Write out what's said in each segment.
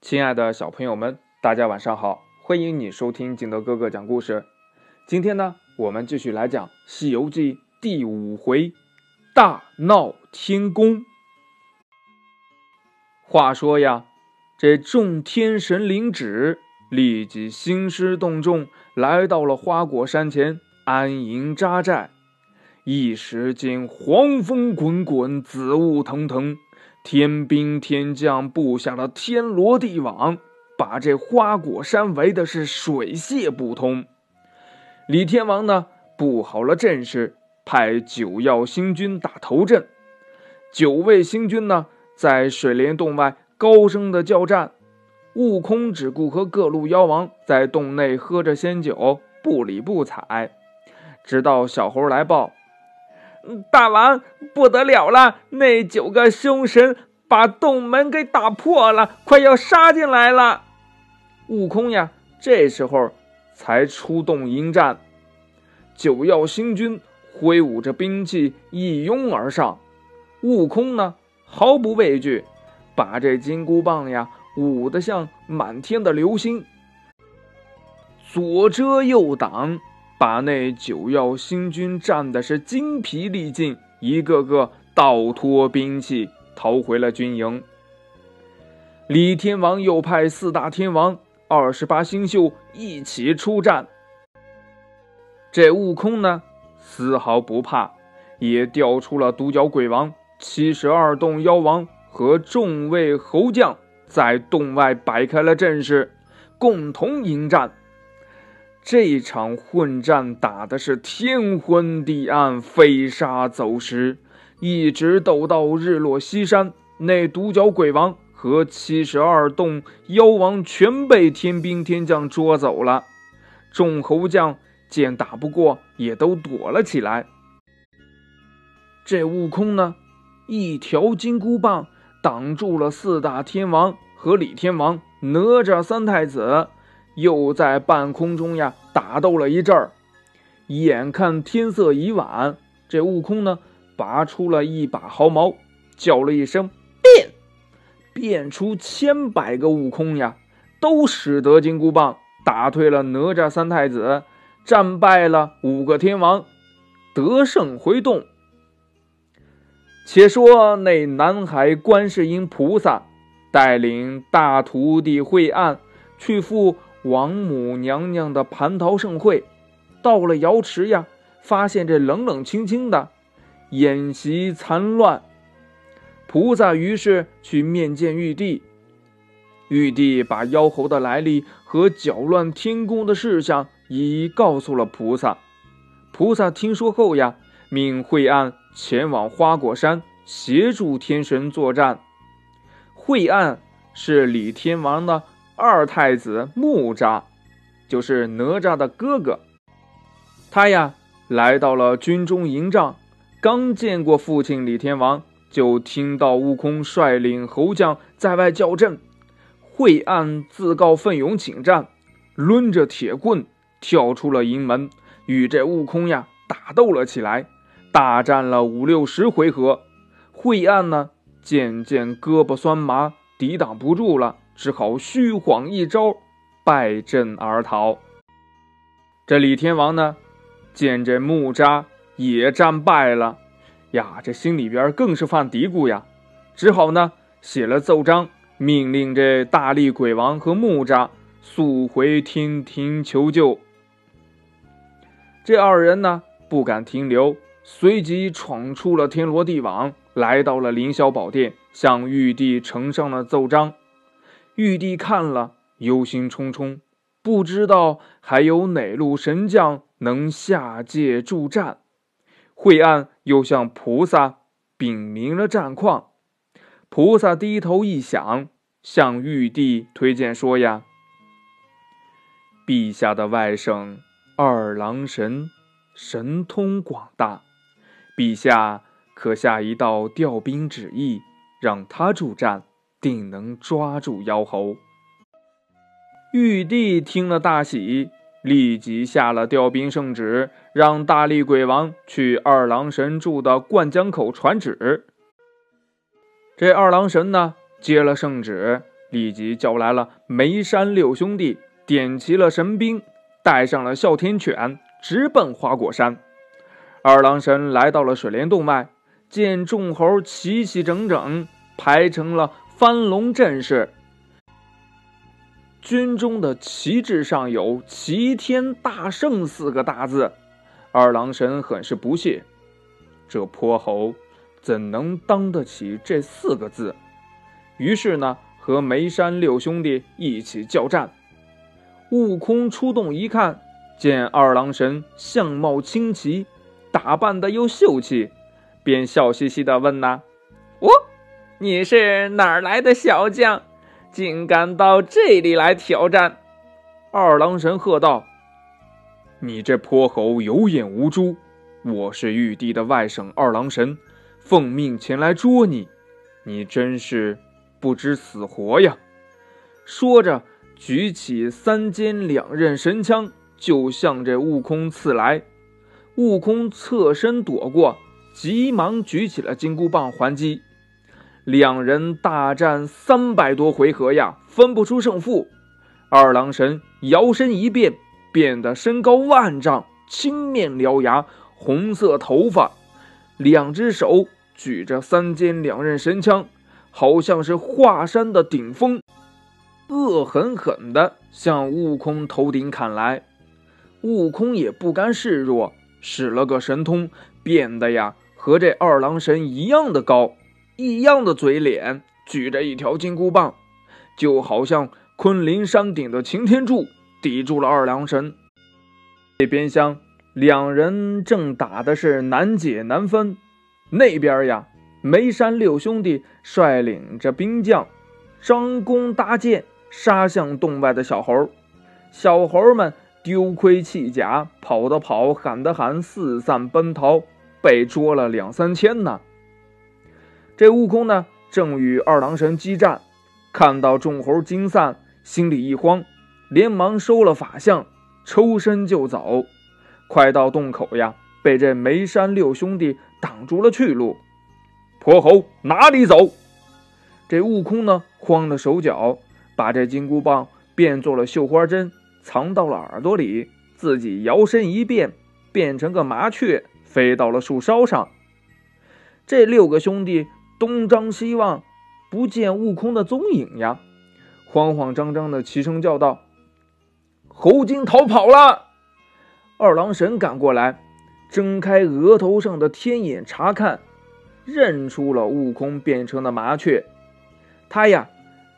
亲爱的小朋友们，大家晚上好！欢迎你收听景德哥哥讲故事。今天呢，我们继续来讲《西游记》第五回“大闹天宫”。话说呀，这众天神领旨，立即兴师动众，来到了花果山前安营扎寨。一时间，黄风滚滚，紫雾腾腾。天兵天将布下了天罗地网，把这花果山围的是水泄不通。李天王呢，布好了阵势，派九曜星君打头阵。九位星君呢，在水帘洞外高声的叫战。悟空只顾和各路妖王在洞内喝着仙酒，不理不睬。直到小猴来报。大王不得了了！那九个凶神把洞门给打破了，快要杀进来了。悟空呀，这时候才出动迎战。九曜星君挥舞着兵器一拥而上，悟空呢毫不畏惧，把这金箍棒呀舞得像满天的流星，左遮右挡。把那九曜星君战的是精疲力尽，一个个倒脱兵器逃回了军营。李天王又派四大天王、二十八星宿一起出战。这悟空呢，丝毫不怕，也调出了独角鬼王、七十二洞妖王和众位猴将，在洞外摆开了阵势，共同迎战。这场混战打的是天昏地暗，飞沙走石，一直斗到日落西山。那独角鬼王和七十二洞妖王全被天兵天将捉走了。众猴将见打不过，也都躲了起来。这悟空呢，一条金箍棒挡住了四大天王和李天王、哪吒三太子。又在半空中呀打斗了一阵儿，眼看天色已晚，这悟空呢拔出了一把毫毛，叫了一声“变”，变出千百个悟空呀，都使得金箍棒打退了哪吒三太子，战败了五个天王，得胜回洞。且说那南海观世音菩萨带领大徒弟惠岸去赴。王母娘娘的蟠桃盛会，到了瑶池呀，发现这冷冷清清的，宴席残乱。菩萨于是去面见玉帝，玉帝把妖猴的来历和搅乱天宫的事项一一告诉了菩萨。菩萨听说后呀，命惠岸前往花果山协助天神作战。惠岸是李天王的。二太子木吒，就是哪吒的哥哥。他呀，来到了军中营帐，刚见过父亲李天王，就听到悟空率领猴将在外叫阵。惠岸自告奋勇请战，抡着铁棍跳出了营门，与这悟空呀打斗了起来。大战了五六十回合，惠岸呢渐渐胳膊酸麻，抵挡不住了。只好虚晃一招，败阵而逃。这李天王呢，见这木吒也战败了，呀，这心里边更是犯嘀咕呀，只好呢写了奏章，命令这大力鬼王和木吒速回天庭求救。这二人呢不敢停留，随即闯出了天罗地网，来到了凌霄宝殿，向玉帝呈上了奏章。玉帝看了，忧心忡忡，不知道还有哪路神将能下界助战。惠岸又向菩萨禀明了战况。菩萨低头一想，向玉帝推荐说：“呀，陛下的外甥二郎神神通广大，陛下可下一道调兵旨意，让他助战。”定能抓住妖猴。玉帝听了大喜，立即下了调兵圣旨，让大力鬼王去二郎神住的灌江口传旨。这二郎神呢，接了圣旨，立即叫来了梅山六兄弟，点齐了神兵，带上了哮天犬，直奔花果山。二郎神来到了水帘洞外，见众猴齐齐整整排成了翻龙阵势，军中的旗帜上有“齐天大圣”四个大字。二郎神很是不屑，这泼猴怎能当得起这四个字？于是呢，和梅山六兄弟一起叫战。悟空出洞一看，见二郎神相貌清奇。打扮的又秀气，便笑嘻嘻的问：“呐，哦，你是哪儿来的小将，竟敢到这里来挑战？”二郎神喝道：“你这泼猴有眼无珠！我是玉帝的外甥二郎神，奉命前来捉你，你真是不知死活呀！”说着，举起三尖两刃神枪，就向这悟空刺来。悟空侧身躲过，急忙举起了金箍棒还击。两人大战三百多回合呀，分不出胜负。二郎神摇身一变，变得身高万丈，青面獠牙，红色头发，两只手举着三尖两刃神枪，好像是华山的顶峰，恶狠狠地向悟空头顶砍来。悟空也不甘示弱。使了个神通，变得呀和这二郎神一样的高，一样的嘴脸，举着一条金箍棒，就好像昆仑山顶的擎天柱，抵住了二郎神。这边厢两人正打的是难解难分，那边呀梅山六兄弟率领着兵将，张弓搭箭，杀向洞外的小猴，小猴们。丢盔弃甲，跑的跑，喊的喊，四散奔逃，被捉了两三千呢。这悟空呢，正与二郎神激战，看到众猴惊散，心里一慌，连忙收了法相，抽身就走。快到洞口呀，被这梅山六兄弟挡住了去路。泼猴哪里走？这悟空呢，慌了手脚，把这金箍棒变做了绣花针。藏到了耳朵里，自己摇身一变，变成个麻雀，飞到了树梢上。这六个兄弟东张西望，不见悟空的踪影呀，慌慌张张的齐声叫道：“猴精逃跑了！”二郎神赶过来，睁开额头上的天眼查看，认出了悟空变成的麻雀，他呀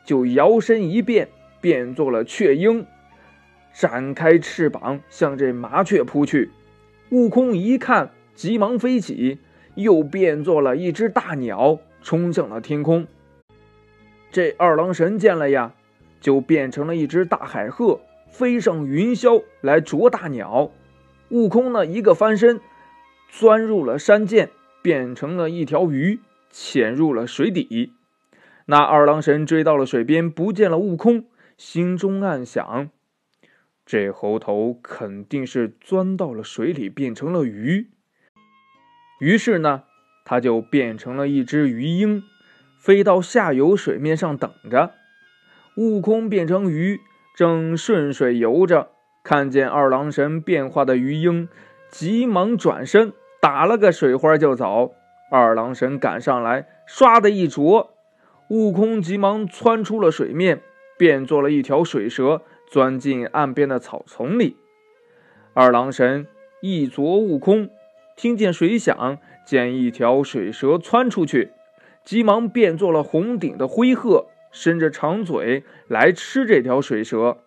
就摇身一变，变做了雀鹰。展开翅膀向这麻雀扑去，悟空一看，急忙飞起，又变作了一只大鸟，冲向了天空。这二郎神见了呀，就变成了一只大海鹤，飞上云霄来啄大鸟。悟空呢，一个翻身，钻入了山涧，变成了一条鱼，潜入了水底。那二郎神追到了水边，不见了悟空，心中暗想。这猴头肯定是钻到了水里，变成了鱼。于是呢，他就变成了一只鱼鹰，飞到下游水面上等着。悟空变成鱼，正顺水游着，看见二郎神变化的鱼鹰，急忙转身打了个水花就走。二郎神赶上来，唰的一啄，悟空急忙窜出了水面，变做了一条水蛇。钻进岸边的草丛里，二郎神一啄悟空，听见水响，见一条水蛇窜出去，急忙变作了红顶的灰鹤，伸着长嘴来吃这条水蛇。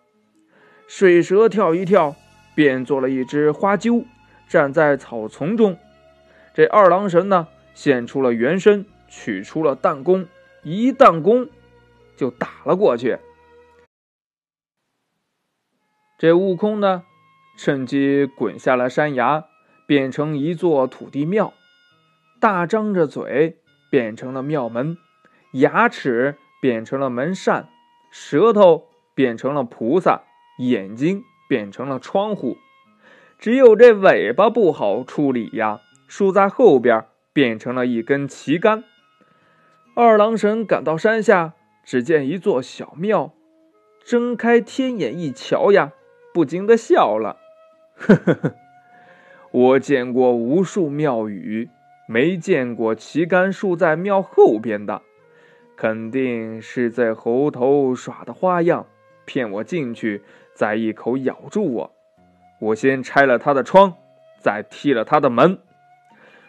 水蛇跳一跳，变作了一只花鸠，站在草丛中。这二郎神呢，现出了原身，取出了弹弓，一弹弓就打了过去。这悟空呢，趁机滚下了山崖，变成一座土地庙，大张着嘴变成了庙门，牙齿变成了门扇，舌头变成了菩萨，眼睛变成了窗户，只有这尾巴不好处理呀，竖在后边变成了一根旗杆。二郎神赶到山下，只见一座小庙，睁开天眼一瞧呀，不禁的笑了。呵呵呵，我见过无数庙宇，没见过旗杆竖在庙后边的，肯定是在猴头耍的花样，骗我进去，再一口咬住我。我先拆了他的窗，再踢了他的门。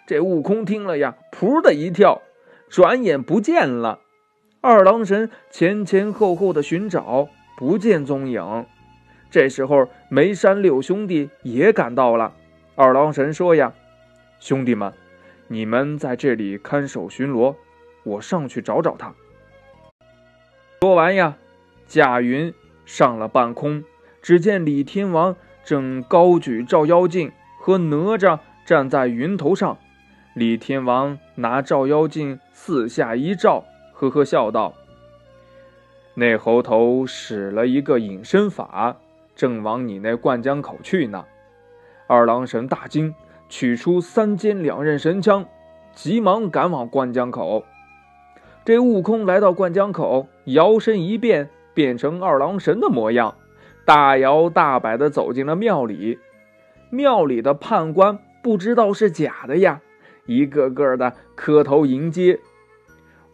这悟空听了呀，噗的一跳，转眼不见了。二郎神前前后后的寻找，不见踪影。这时候，梅山六兄弟也赶到了。二郎神说：“呀，兄弟们，你们在这里看守巡逻，我上去找找他。”说完呀，驾云上了半空。只见李天王正高举照妖镜，和哪吒站在云头上。李天王拿照妖镜四下一照，呵呵笑道：“那猴头使了一个隐身法。”正往你那灌江口去呢，二郎神大惊，取出三尖两刃神枪，急忙赶往灌江口。这悟空来到灌江口，摇身一变，变成二郎神的模样，大摇大摆地走进了庙里。庙里的判官不知道是假的呀，一个个的磕头迎接。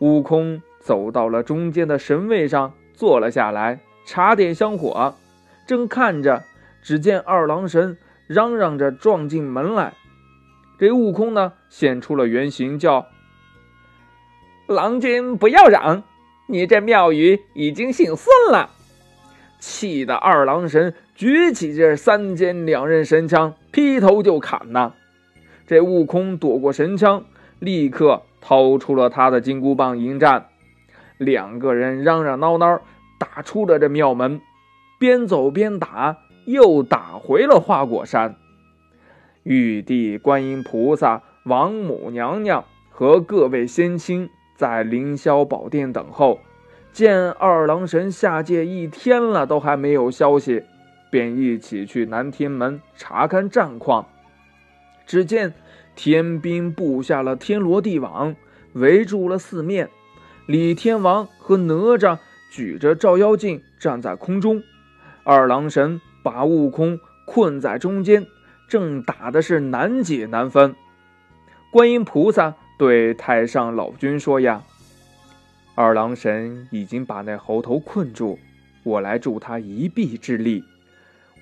悟空走到了中间的神位上，坐了下来，插点香火。正看着，只见二郎神嚷嚷着撞进门来。这悟空呢，现出了原形，叫：“郎君不要嚷，你这庙宇已经姓孙了。”气得二郎神举起这三尖两刃神枪，劈头就砍呐。这悟空躲过神枪，立刻掏出了他的金箍棒迎战。两个人嚷嚷闹闹，打出了这庙门。边走边打，又打回了花果山。玉帝、观音菩萨、王母娘娘和各位仙卿在凌霄宝殿等候，见二郎神下界一天了，都还没有消息，便一起去南天门查看战况。只见天兵布下了天罗地网，围住了四面。李天王和哪吒举着照妖镜站在空中。二郎神把悟空困在中间，正打的是难解难分。观音菩萨对太上老君说：“呀，二郎神已经把那猴头困住，我来助他一臂之力。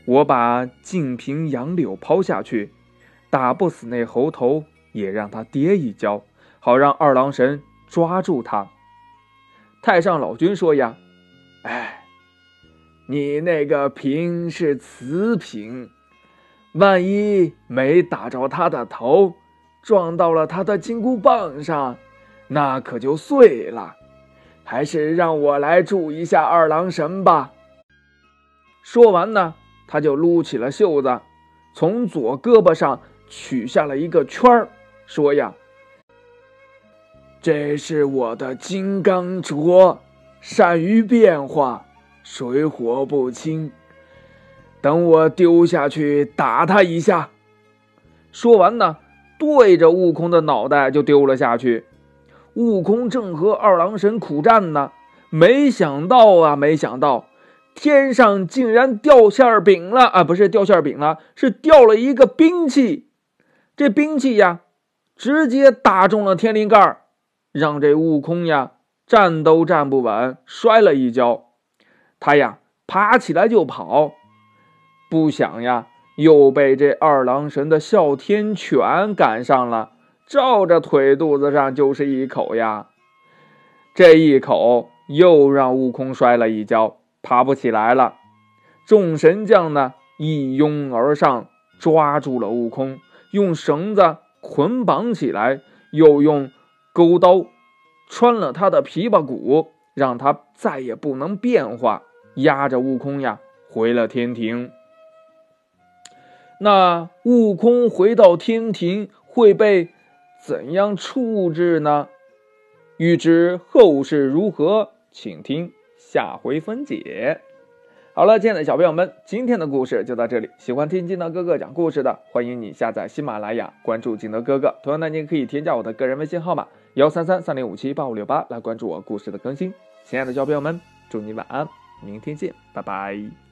我把净瓶杨柳抛下去，打不死那猴头，也让他跌一跤，好让二郎神抓住他。”太上老君说：“呀，哎。”你那个瓶是瓷瓶，万一没打着他的头，撞到了他的金箍棒上，那可就碎了。还是让我来助一下二郎神吧。说完呢，他就撸起了袖子，从左胳膊上取下了一个圈儿，说：“呀，这是我的金刚镯，善于变化。”水火不侵，等我丢下去打他一下。说完呢，对着悟空的脑袋就丢了下去。悟空正和二郎神苦战呢，没想到啊，没想到天上竟然掉馅饼了啊！不是掉馅饼了，是掉了一个兵器。这兵器呀，直接打中了天灵盖，让这悟空呀站都站不稳，摔了一跤。他呀，爬起来就跑，不想呀，又被这二郎神的哮天犬赶上了，照着腿肚子上就是一口呀。这一口又让悟空摔了一跤，爬不起来了。众神将呢，一拥而上，抓住了悟空，用绳子捆绑起来，又用钩刀穿了他的琵琶骨，让他再也不能变化。压着悟空呀，回了天庭。那悟空回到天庭会被怎样处置呢？欲知后事如何，请听下回分解。好了，亲爱的小朋友们，今天的故事就到这里。喜欢听金德哥哥讲故事的，欢迎你下载喜马拉雅，关注金德哥哥。同样呢，你也可以添加我的个人微信号码幺三三三零五七八五六八来关注我故事的更新。亲爱的小朋友们，祝你晚安，明天见，拜拜。